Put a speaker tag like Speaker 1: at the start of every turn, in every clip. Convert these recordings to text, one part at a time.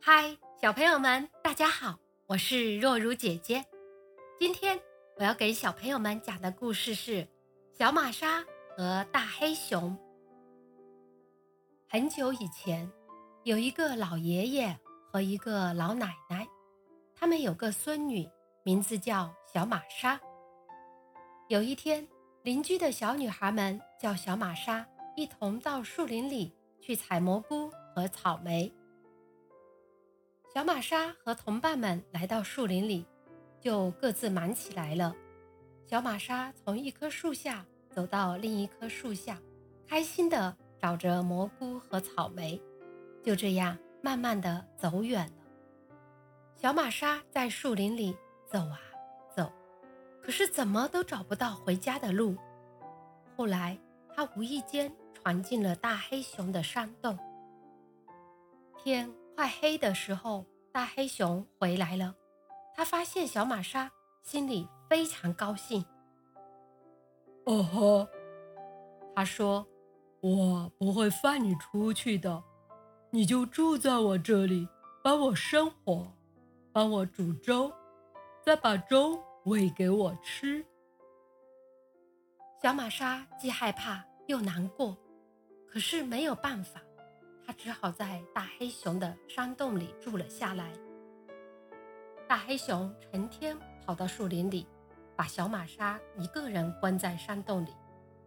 Speaker 1: 嗨，小朋友们，大家好，我是若如姐姐。今天我要给小朋友们讲的故事是《小玛莎和大黑熊》。很久以前，有一个老爷爷和一个老奶奶，他们有个孙女，名字叫小玛莎。有一天，邻居的小女孩们叫小玛莎一同到树林里去采蘑菇和草莓。小玛莎和同伴们来到树林里，就各自忙起来了。小玛莎从一棵树下走到另一棵树下，开心地找着蘑菇和草莓。就这样，慢慢地走远了。小玛莎在树林里走啊走，可是怎么都找不到回家的路。后来，她无意间闯进了大黑熊的山洞。天快黑的时候，大黑熊回来了。他发现小玛莎，心里非常高兴。
Speaker 2: 哦吼，他说：“我不会放你出去的，你就住在我这里，帮我生火，帮我煮粥，再把粥喂给我吃。”
Speaker 1: 小玛莎既害怕又难过，可是没有办法。他只好在大黑熊的山洞里住了下来。大黑熊成天跑到树林里，把小玛莎一个人关在山洞里，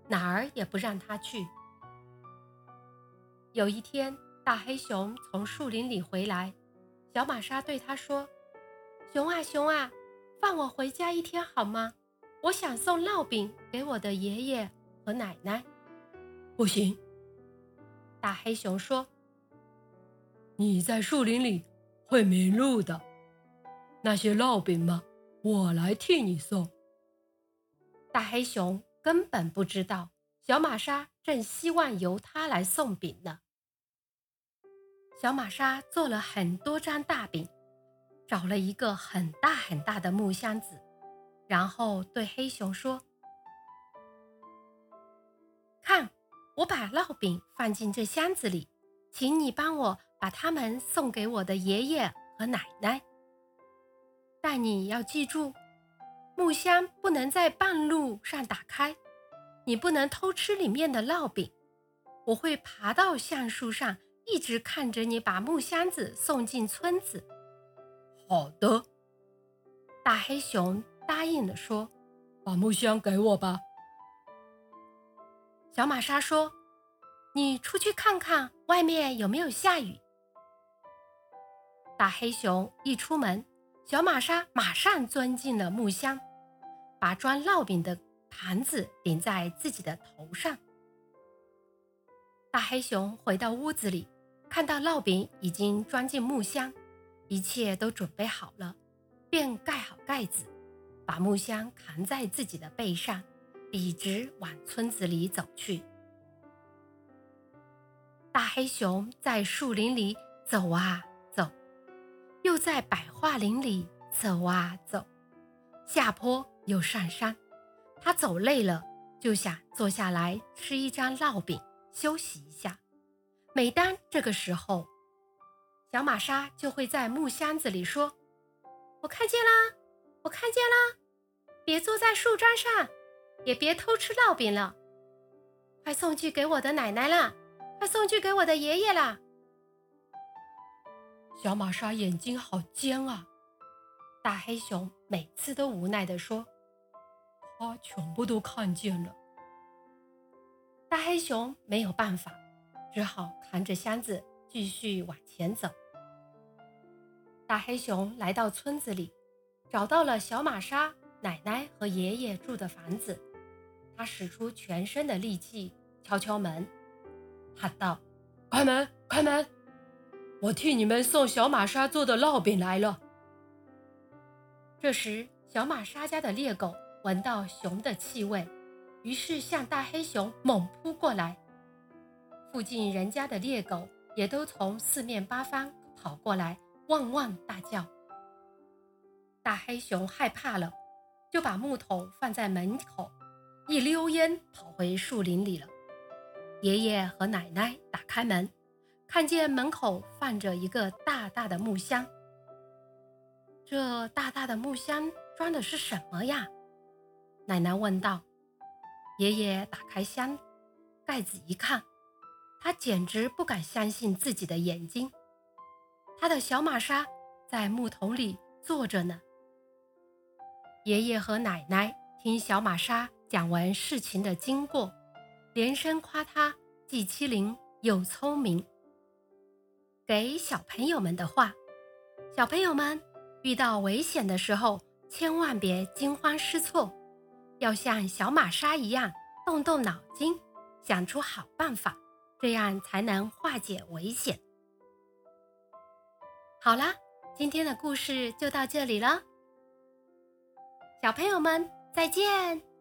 Speaker 1: 哪儿也不让她去。有一天，大黑熊从树林里回来，小玛莎对他说：“熊啊熊啊，放我回家一天好吗？我想送烙饼给我的爷爷和奶奶。”“
Speaker 2: 不行。”
Speaker 1: 大黑熊说：“
Speaker 2: 你在树林里会迷路的。那些烙饼吗？我来替你送。”
Speaker 1: 大黑熊根本不知道小玛莎正希望由他来送饼呢。小玛莎做了很多张大饼，找了一个很大很大的木箱子，然后对黑熊说：“我把烙饼放进这箱子里，请你帮我把它们送给我的爷爷和奶奶。但你要记住，木箱不能在半路上打开，你不能偷吃里面的烙饼。我会爬到橡树上，一直看着你把木箱子送进村子。
Speaker 2: 好的，
Speaker 1: 大黑熊答应了，说：“
Speaker 2: 把木箱给我吧。”
Speaker 1: 小玛莎说：“你出去看看外面有没有下雨。”大黑熊一出门，小玛莎马上钻进了木箱，把装烙饼的盘子顶在自己的头上。大黑熊回到屋子里，看到烙饼已经装进木箱，一切都准备好了，便盖好盖子，把木箱扛在自己的背上。笔直往村子里走去。大黑熊在树林里走啊走，又在百花林里走啊走，下坡又上山。他走累了，就想坐下来吃一张烙饼，休息一下。每当这个时候，小玛莎就会在木箱子里说：“我看见啦，我看见啦，别坐在树桩上。”也别偷吃烙饼了，快送去给我的奶奶了，快送去给我的爷爷了。
Speaker 2: 小玛莎眼睛好尖啊！大黑熊每次都无奈地说：“他全部都看见了。”
Speaker 1: 大黑熊没有办法，只好扛着箱子继续往前走。大黑熊来到村子里，找到了小玛莎奶奶和爷爷住的房子。他使出全身的力气敲敲门，喊道：“
Speaker 2: 开门，开门！我替你们送小玛莎做的烙饼来了。”
Speaker 1: 这时，小玛莎家的猎狗闻到熊的气味，于是向大黑熊猛扑过来。附近人家的猎狗也都从四面八方跑过来，汪汪大叫。大黑熊害怕了，就把木桶放在门口。一溜烟跑回树林里了。爷爷和奶奶打开门，看见门口放着一个大大的木箱。这大大的木箱装的是什么呀？奶奶问道。爷爷打开箱，盖子一看，他简直不敢相信自己的眼睛。他的小玛莎在木桶里坐着呢。爷爷和奶奶听小玛莎讲完事情的经过，连声夸他既机灵又聪明。给小朋友们的话：小朋友们遇到危险的时候，千万别惊慌失措。要像小玛莎一样动动脑筋，想出好办法，这样才能化解危险。好啦，今天的故事就到这里了，小朋友们再见。